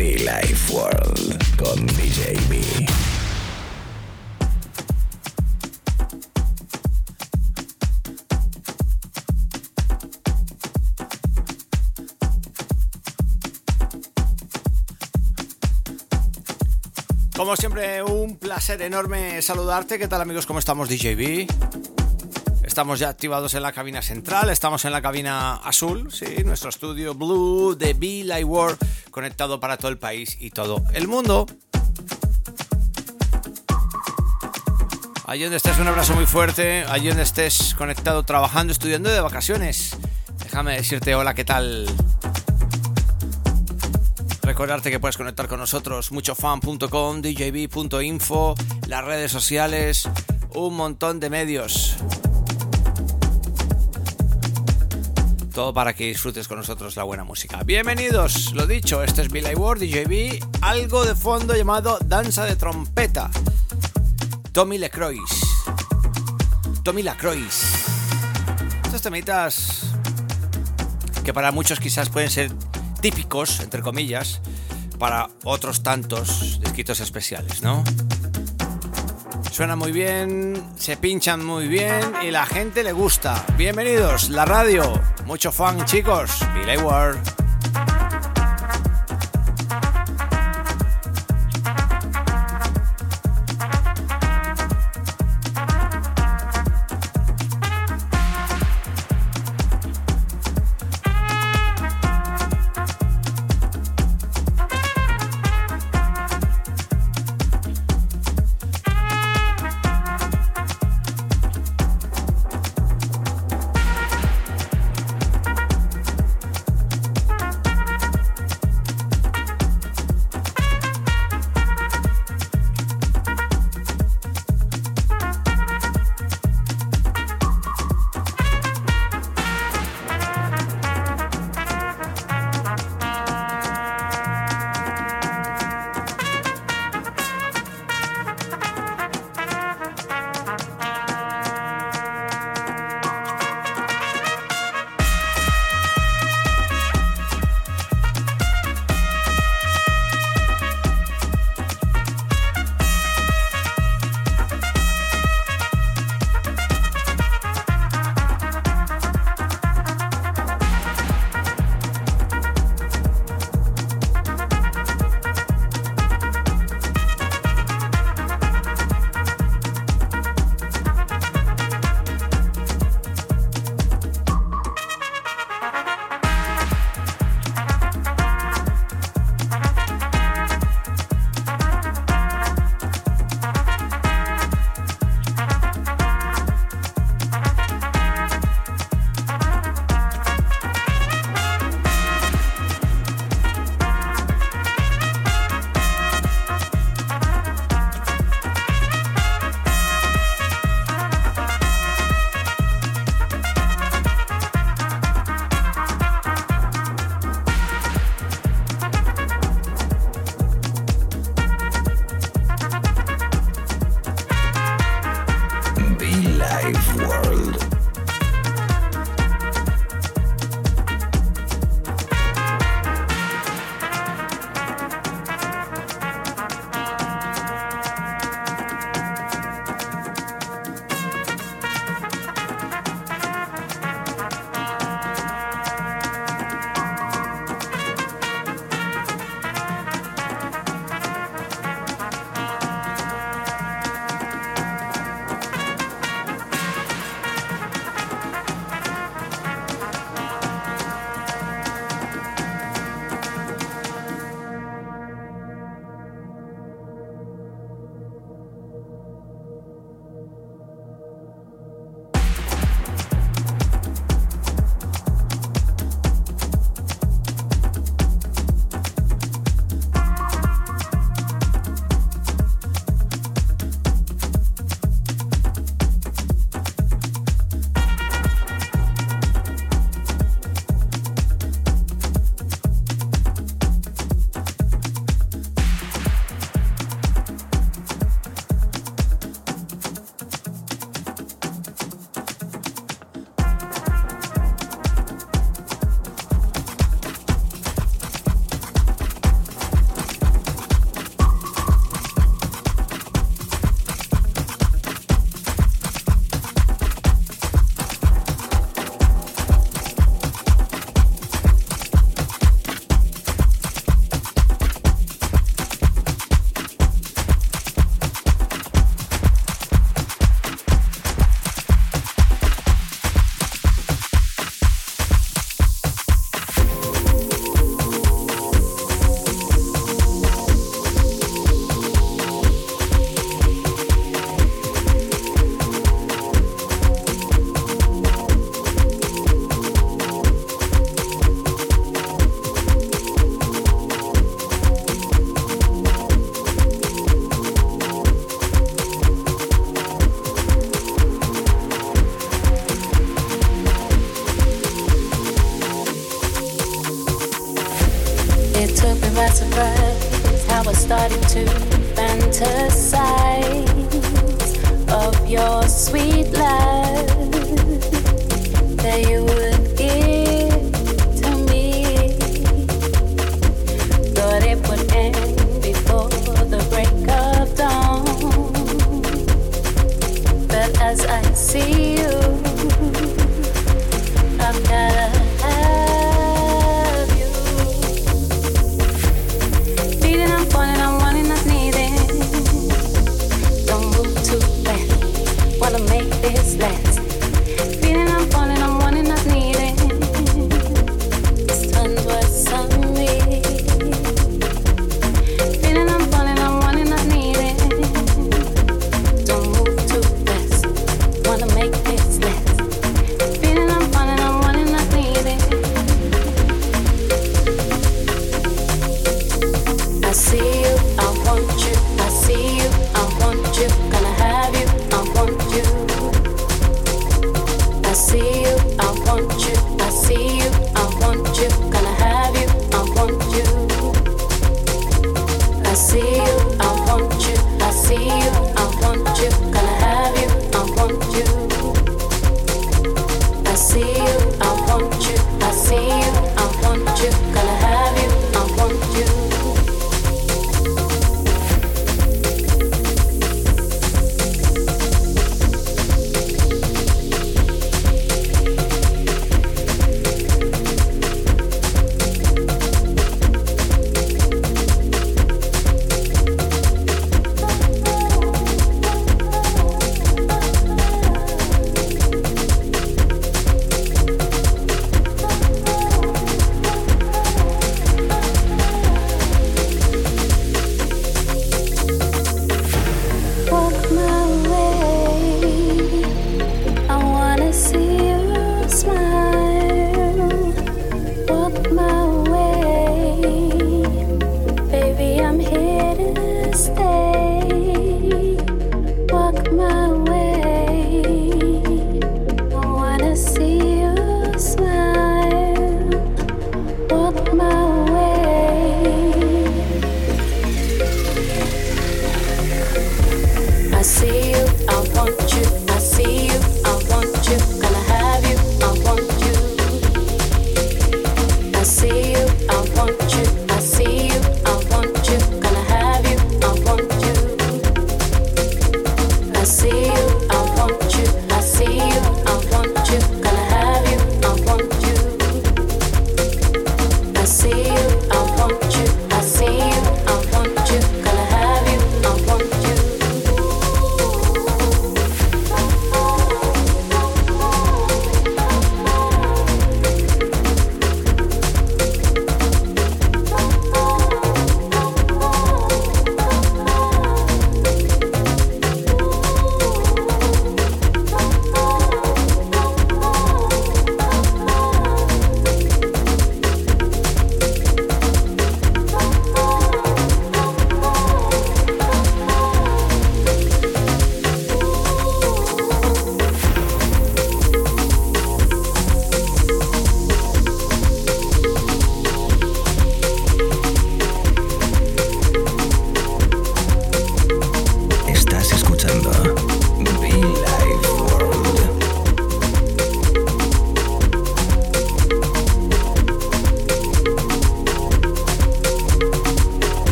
Life World con DJ. Como siempre, un placer enorme saludarte. ¿Qué tal amigos? ¿Cómo estamos DJB? Estamos ya activados en la cabina central, estamos en la cabina azul, sí, nuestro estudio Blue de Be Light World, conectado para todo el país y todo el mundo. Allí donde estés, un abrazo muy fuerte. Allí donde estés conectado, trabajando, estudiando de vacaciones. Déjame decirte hola, ¿qué tal? Recordarte que puedes conectar con nosotros muchofan.com, djb.info, las redes sociales, un montón de medios. Todo para que disfrutes con nosotros la buena música. Bienvenidos, lo dicho, este es Billy Ward, DJB, algo de fondo llamado Danza de Trompeta. Tommy Lecroix. Tommy Lacroix. Estos temitas que para muchos quizás pueden ser típicos, entre comillas, para otros tantos disquitos especiales, ¿no? Suena muy bien, se pinchan muy bien y la gente le gusta. Bienvenidos, la radio. Mucho fan, chicos. Billy Ward.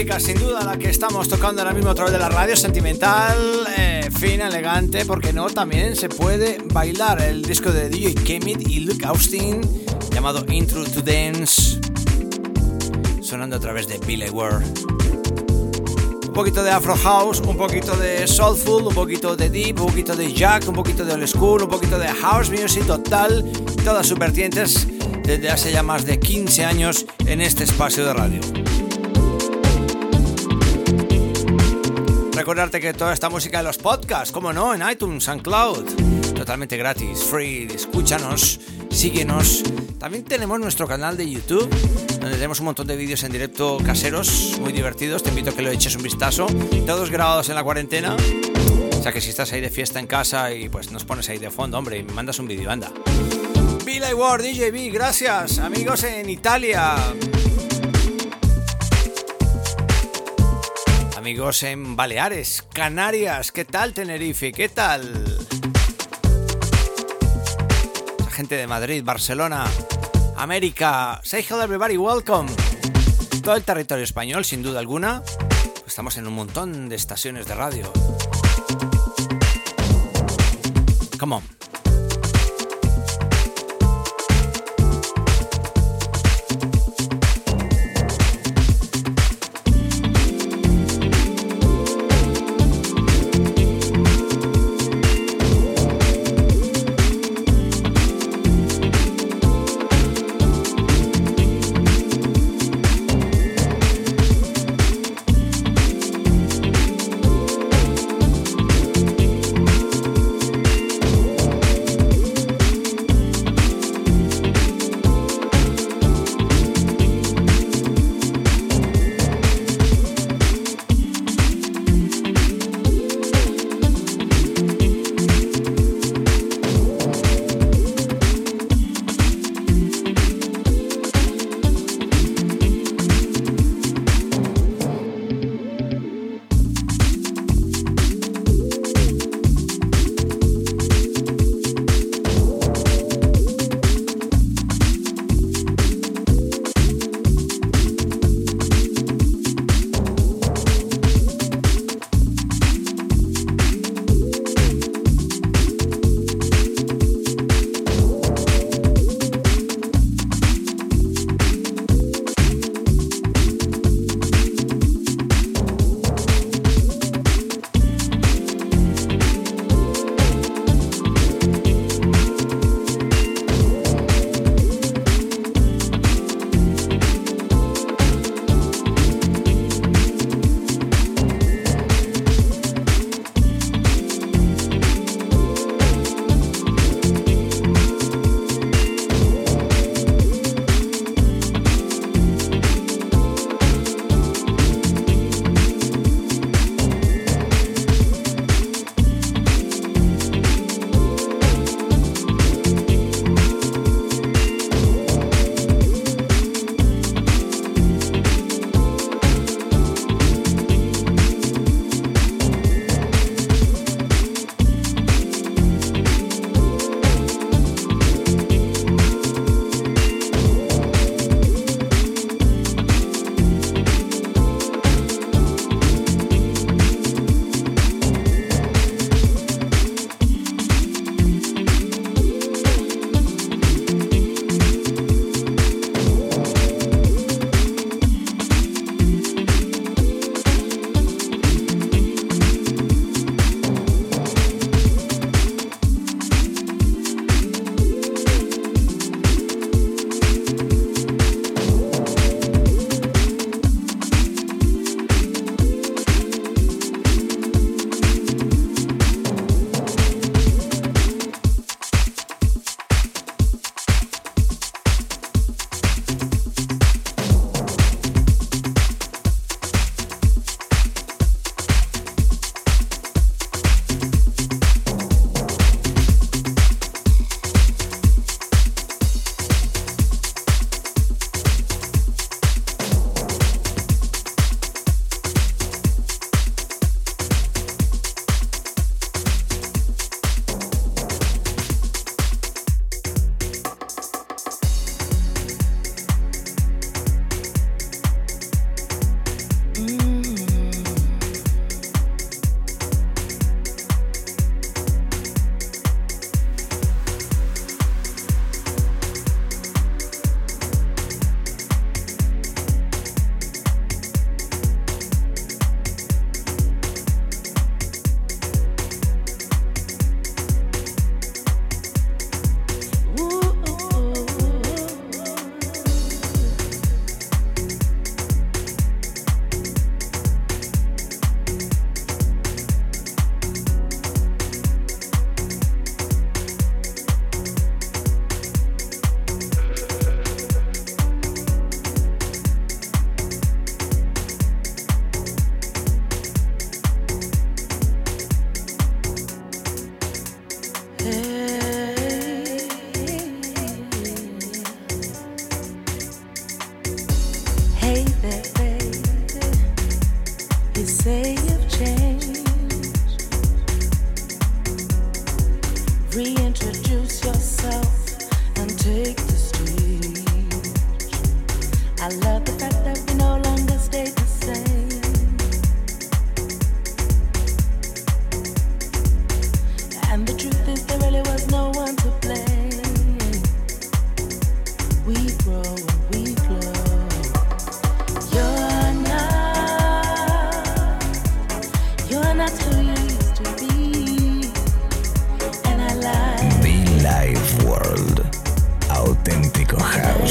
Sin duda, la que estamos tocando ahora mismo a través de la radio, sentimental, eh, fina, elegante, porque no, también se puede bailar. El disco de DJ Kemit y Luke Austin, llamado Intro to Dance, sonando a través de Billy Ward. Un poquito de Afro House, un poquito de Soulful, un poquito de Deep, un poquito de Jack, un poquito de Old School, un poquito de House Music total, todas sus vertientes desde hace ya más de 15 años en este espacio de radio. Recordarte que toda esta música en los podcasts, como no, en iTunes, Cloud, totalmente gratis, free, escúchanos, síguenos. También tenemos nuestro canal de YouTube, donde tenemos un montón de vídeos en directo caseros, muy divertidos, te invito a que lo eches un vistazo, todos grabados en la cuarentena. O sea que si estás ahí de fiesta en casa y pues nos pones ahí de fondo, hombre, y me mandas un vídeo, anda. Billy Ward, DJB, gracias, amigos en Italia. Amigos en Baleares, Canarias, ¿qué tal Tenerife? ¿Qué tal? La gente de Madrid, Barcelona, América, say hello everybody, welcome. Todo el territorio español, sin duda alguna. Estamos en un montón de estaciones de radio. Come on.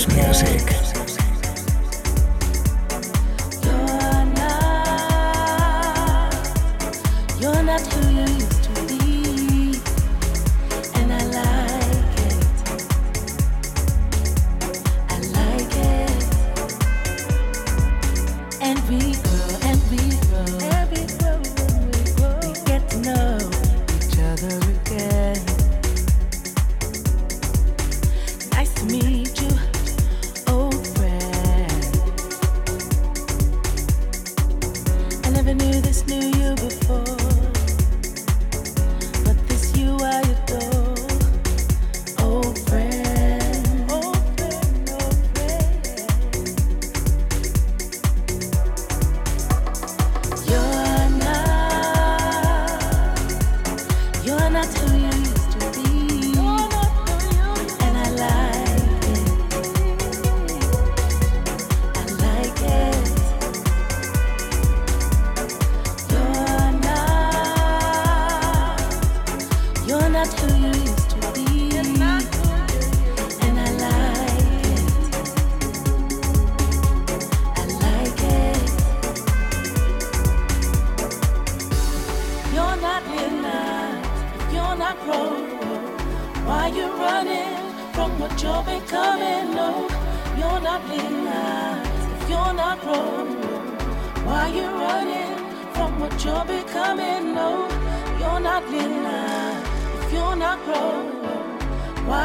Music.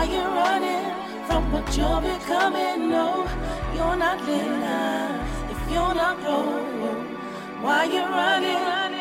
Why you running from what you're becoming? No, you're not living if you're not grown. Why you running?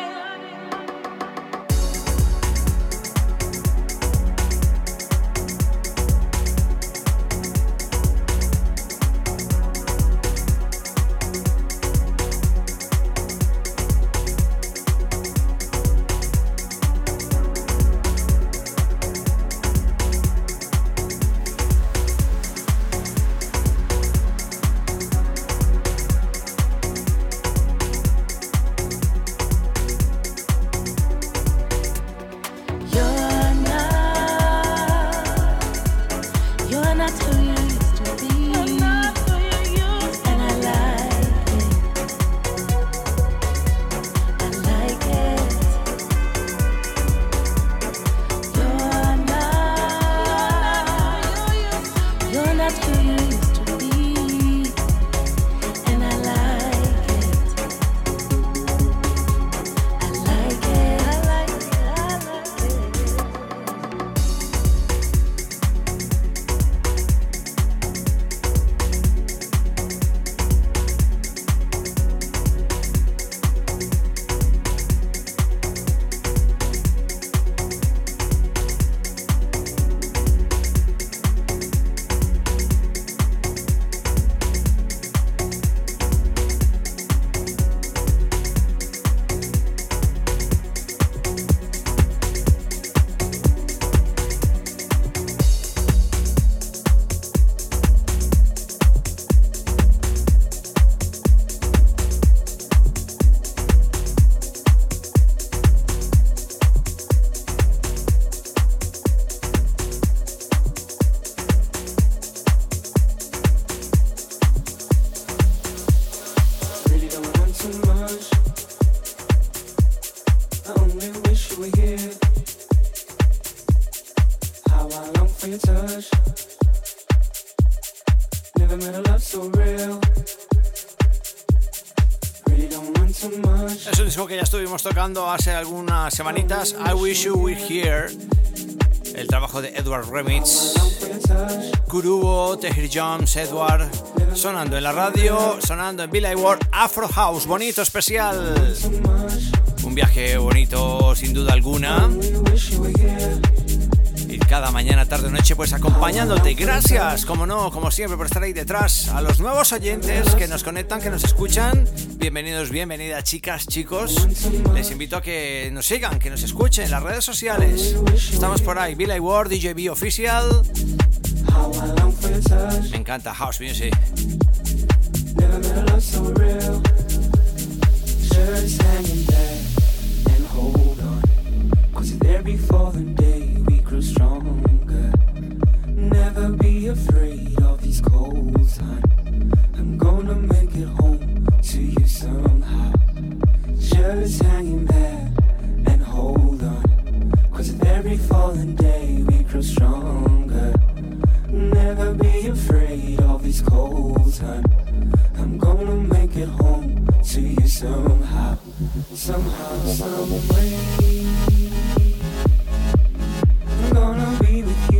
Tocando hace algunas semanitas, I Wish You Were Here. el trabajo de Edward Remix, Kurubo, Tehir Jones, Edward, sonando en la radio, sonando en Billy World, Afro House, bonito, especial. Un viaje bonito, sin duda alguna cada mañana, tarde o noche, pues acompañándote. Gracias, como no, como siempre, por estar ahí detrás. A los nuevos oyentes que nos conectan, que nos escuchan, bienvenidos, bienvenidas, chicas, chicos. Les invito a que nos sigan, que nos escuchen en las redes sociales. Estamos por ahí, Billy Ward, DJB Official. Me encanta House Music. Never be afraid of these colds, hon. I'm gonna Just hanging there and hold on. Cause with every falling day we grow stronger. Never be afraid of these colds, hon. I'm gonna make it home to you somehow. Somehow, some way I'm gonna be with you.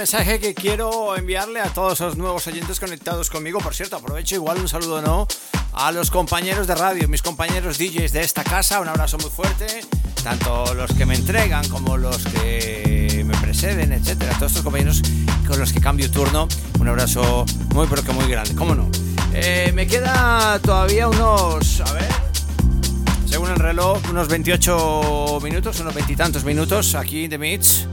Mensaje que quiero enviarle a todos los nuevos oyentes conectados conmigo. Por cierto, aprovecho igual un saludo no a los compañeros de radio, mis compañeros DJs de esta casa. Un abrazo muy fuerte, tanto los que me entregan como los que me preceden, etcétera. Todos estos compañeros con los que cambio turno. Un abrazo muy, pero que muy grande. ¿Cómo no? Eh, me queda todavía unos. A ver. Según el reloj, unos 28 minutos, unos veintitantos minutos aquí de Mix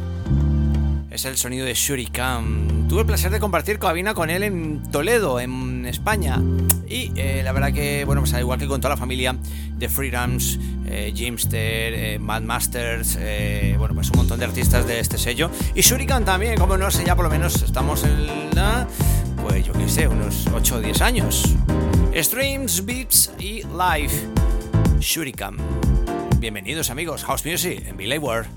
es el sonido de Shuriken. Tuve el placer de compartir cabina con él en Toledo, en España. Y eh, la verdad que, bueno, pues al igual que con toda la familia de Freedoms, eh, Jimster, eh, Mad Masters, eh, bueno, pues un montón de artistas de este sello. Y Shuriken también, como no sé, ya por lo menos estamos en la, pues yo qué sé, unos 8 o 10 años. Streams, beats y live. Shuriken. Bienvenidos amigos, House Music en Billy World.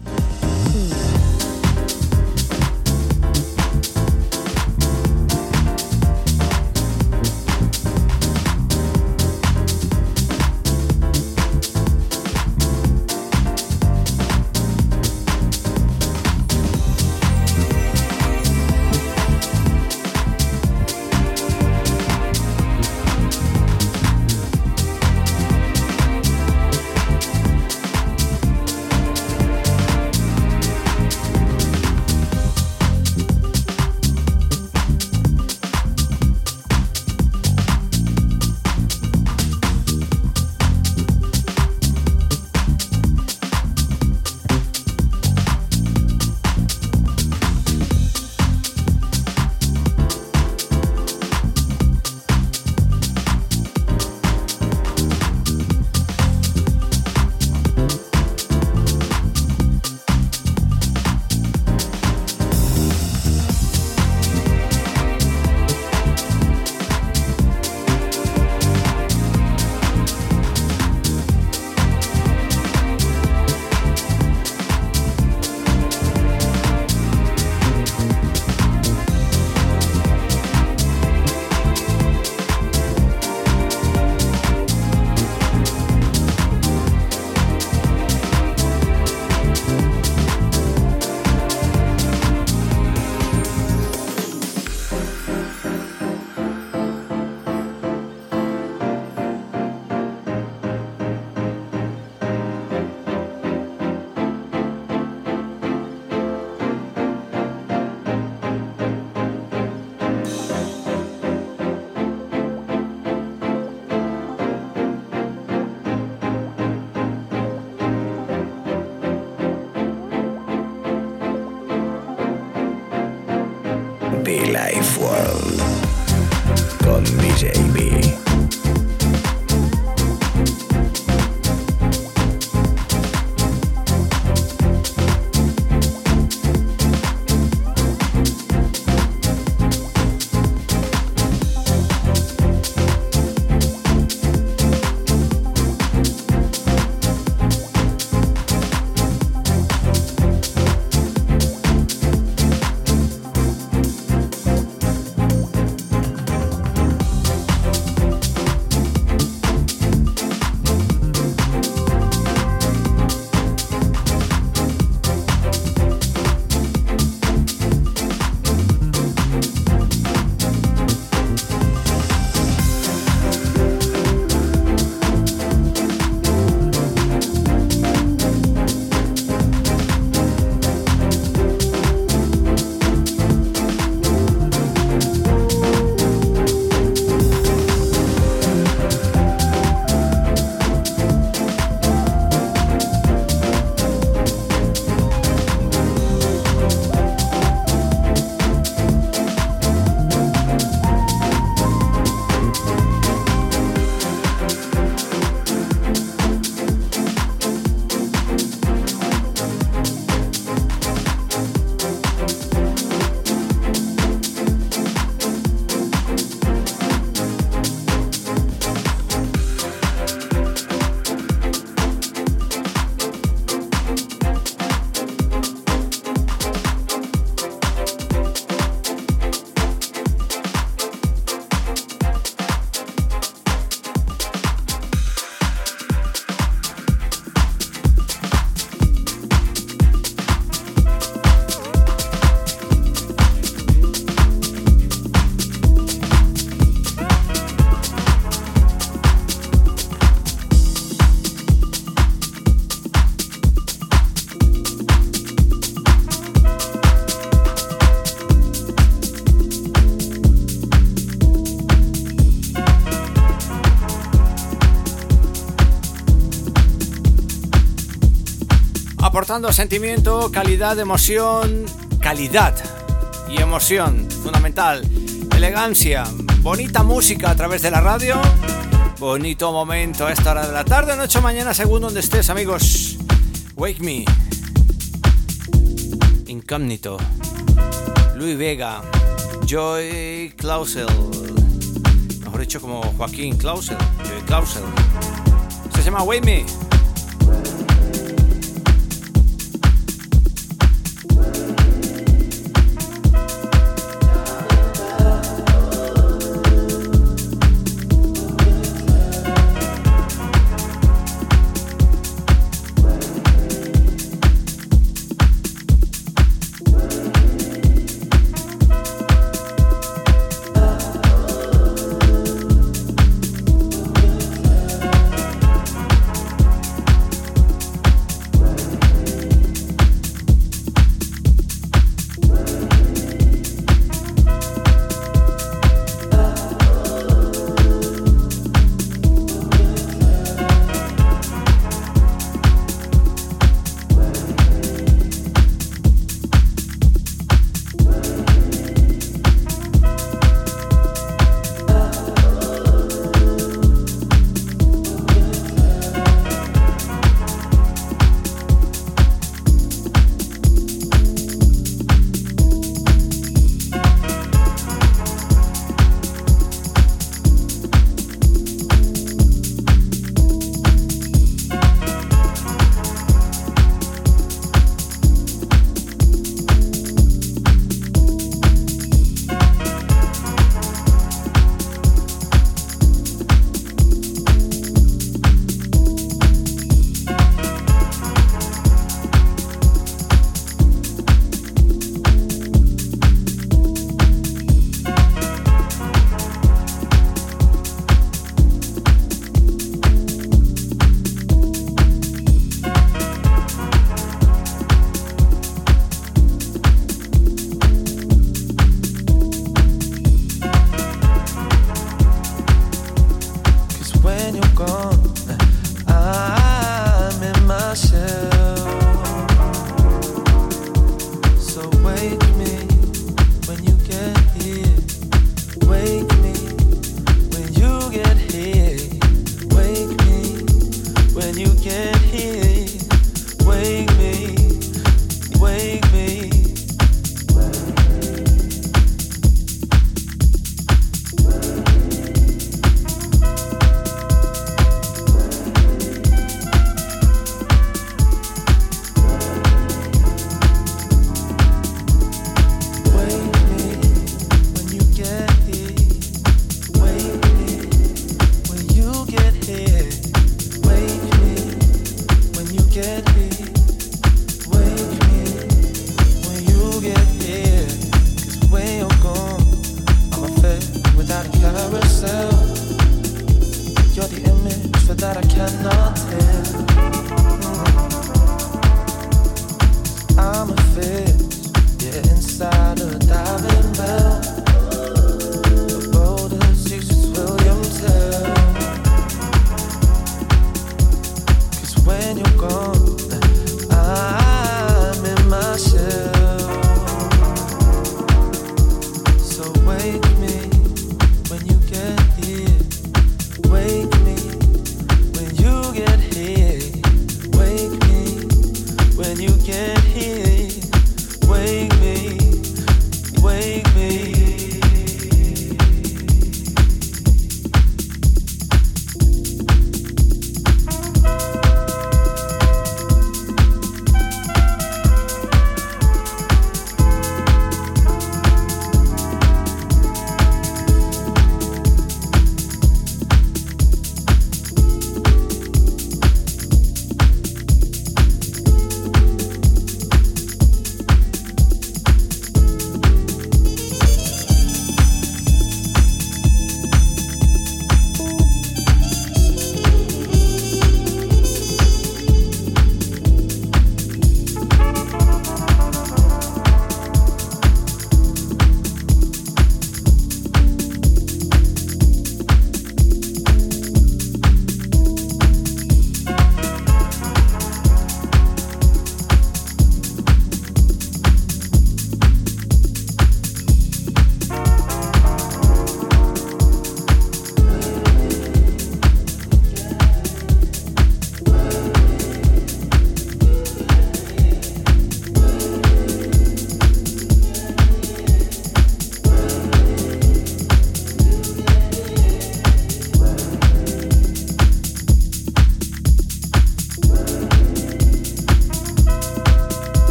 Sentimiento, calidad, emoción, calidad y emoción, fundamental, elegancia, bonita música a través de la radio, bonito momento a esta hora de la tarde, noche, mañana, según donde estés, amigos. Wake Me, Incógnito, Luis Vega, Joy Clausel, mejor dicho como Joaquín Clausel, Joy Clausel. Se llama Wake Me.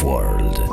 Stop.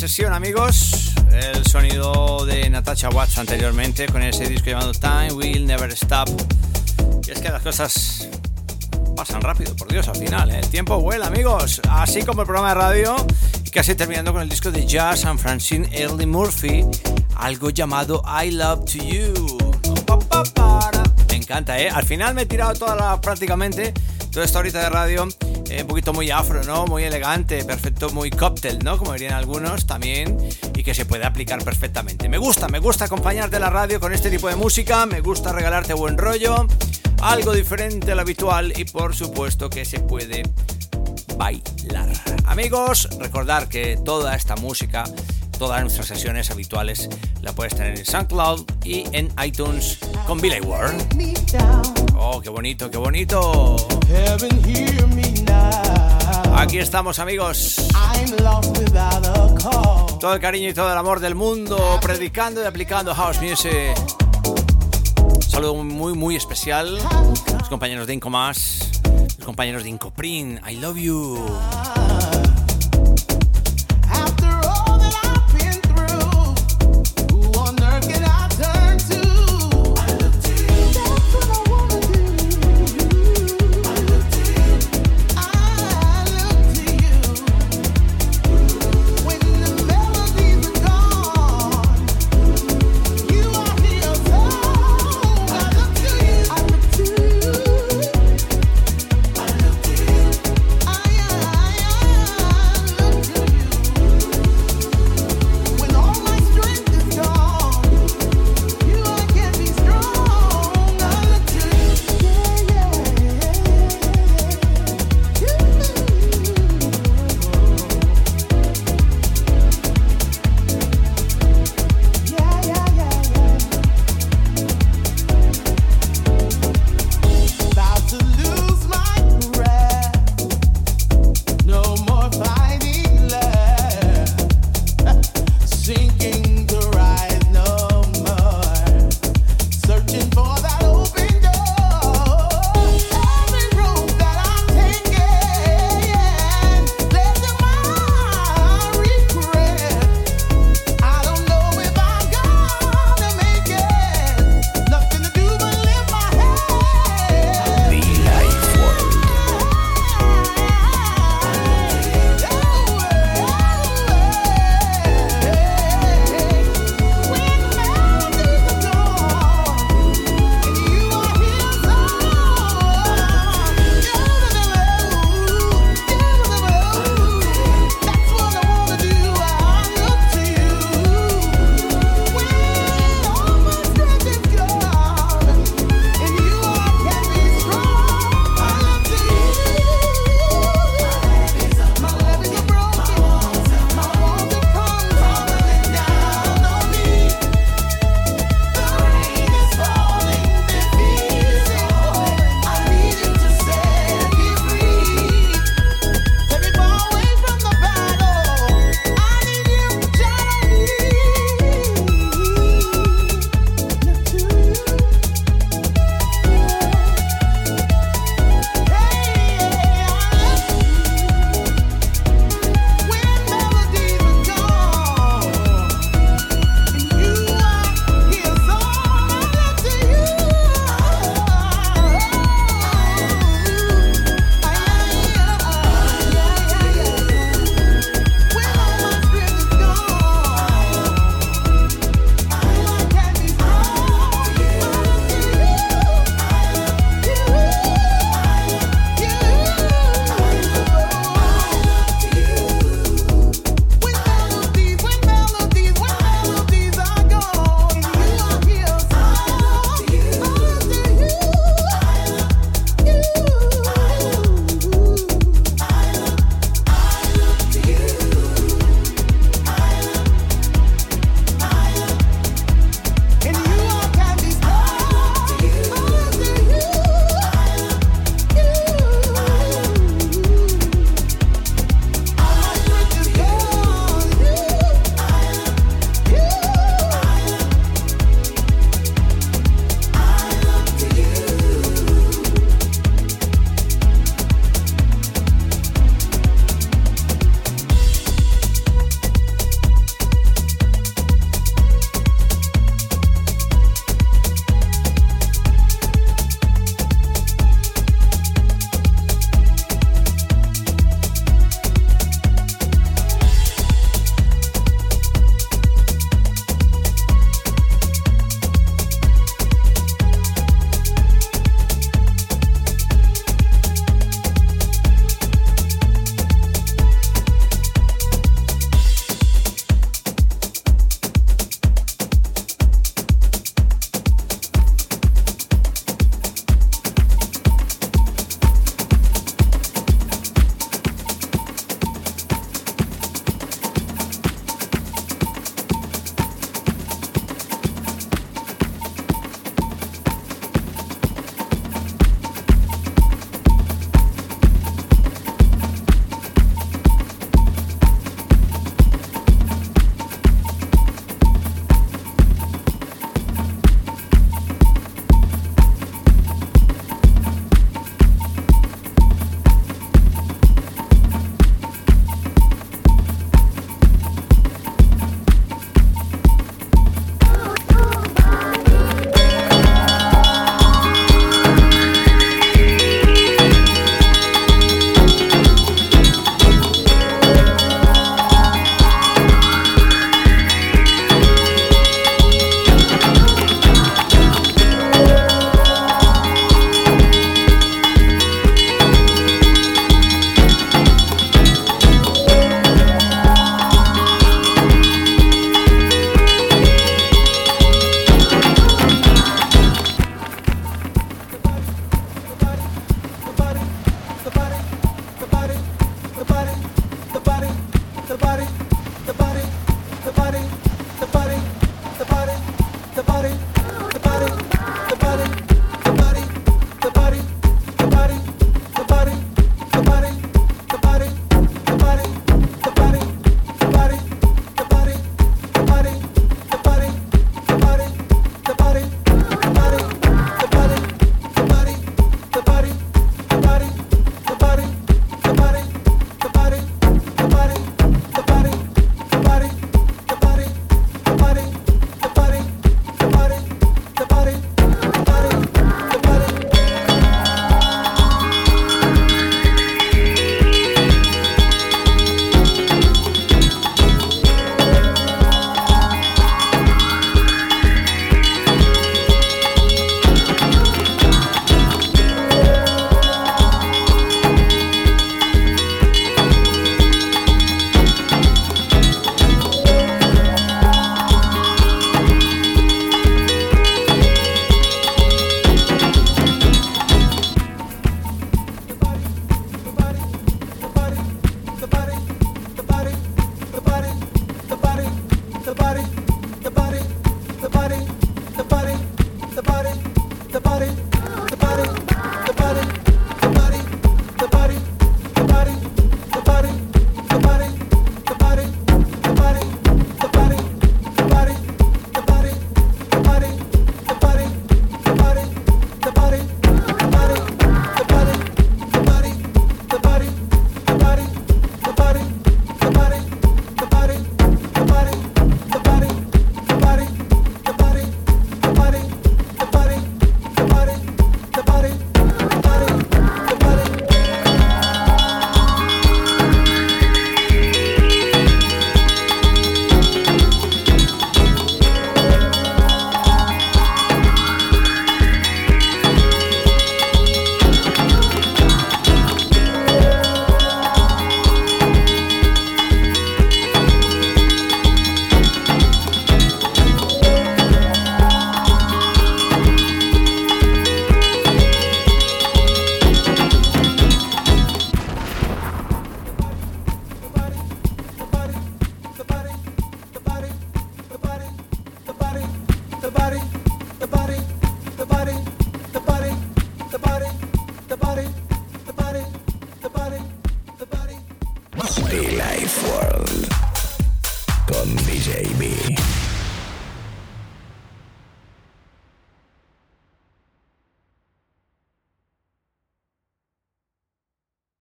Sesión, amigos. El sonido de Natasha Watts anteriormente con ese disco llamado Time Will Never Stop. Y es que las cosas pasan rápido, por Dios, al final. ¿eh? El tiempo vuela, amigos. Así como el programa de radio. Casi terminando con el disco de jazz San Francine Early Murphy. Algo llamado I Love to You. Me encanta, ¿eh? Al final me he tirado toda la, prácticamente toda esta horita de radio un poquito muy afro, ¿no? Muy elegante, perfecto, muy cóctel, ¿no? Como dirían algunos también, y que se puede aplicar perfectamente. Me gusta, me gusta acompañarte la radio con este tipo de música, me gusta regalarte buen rollo, algo diferente a lo habitual y por supuesto que se puede bailar. Amigos, recordar que toda esta música todas nuestras sesiones habituales la puedes tener en SoundCloud y en iTunes con Billy Ward. Oh, qué bonito, qué bonito. Aquí estamos amigos. Todo el cariño y todo el amor del mundo predicando y aplicando house music. Un saludo muy muy especial. Los compañeros de Incomas, los compañeros de Incoprin. I love you.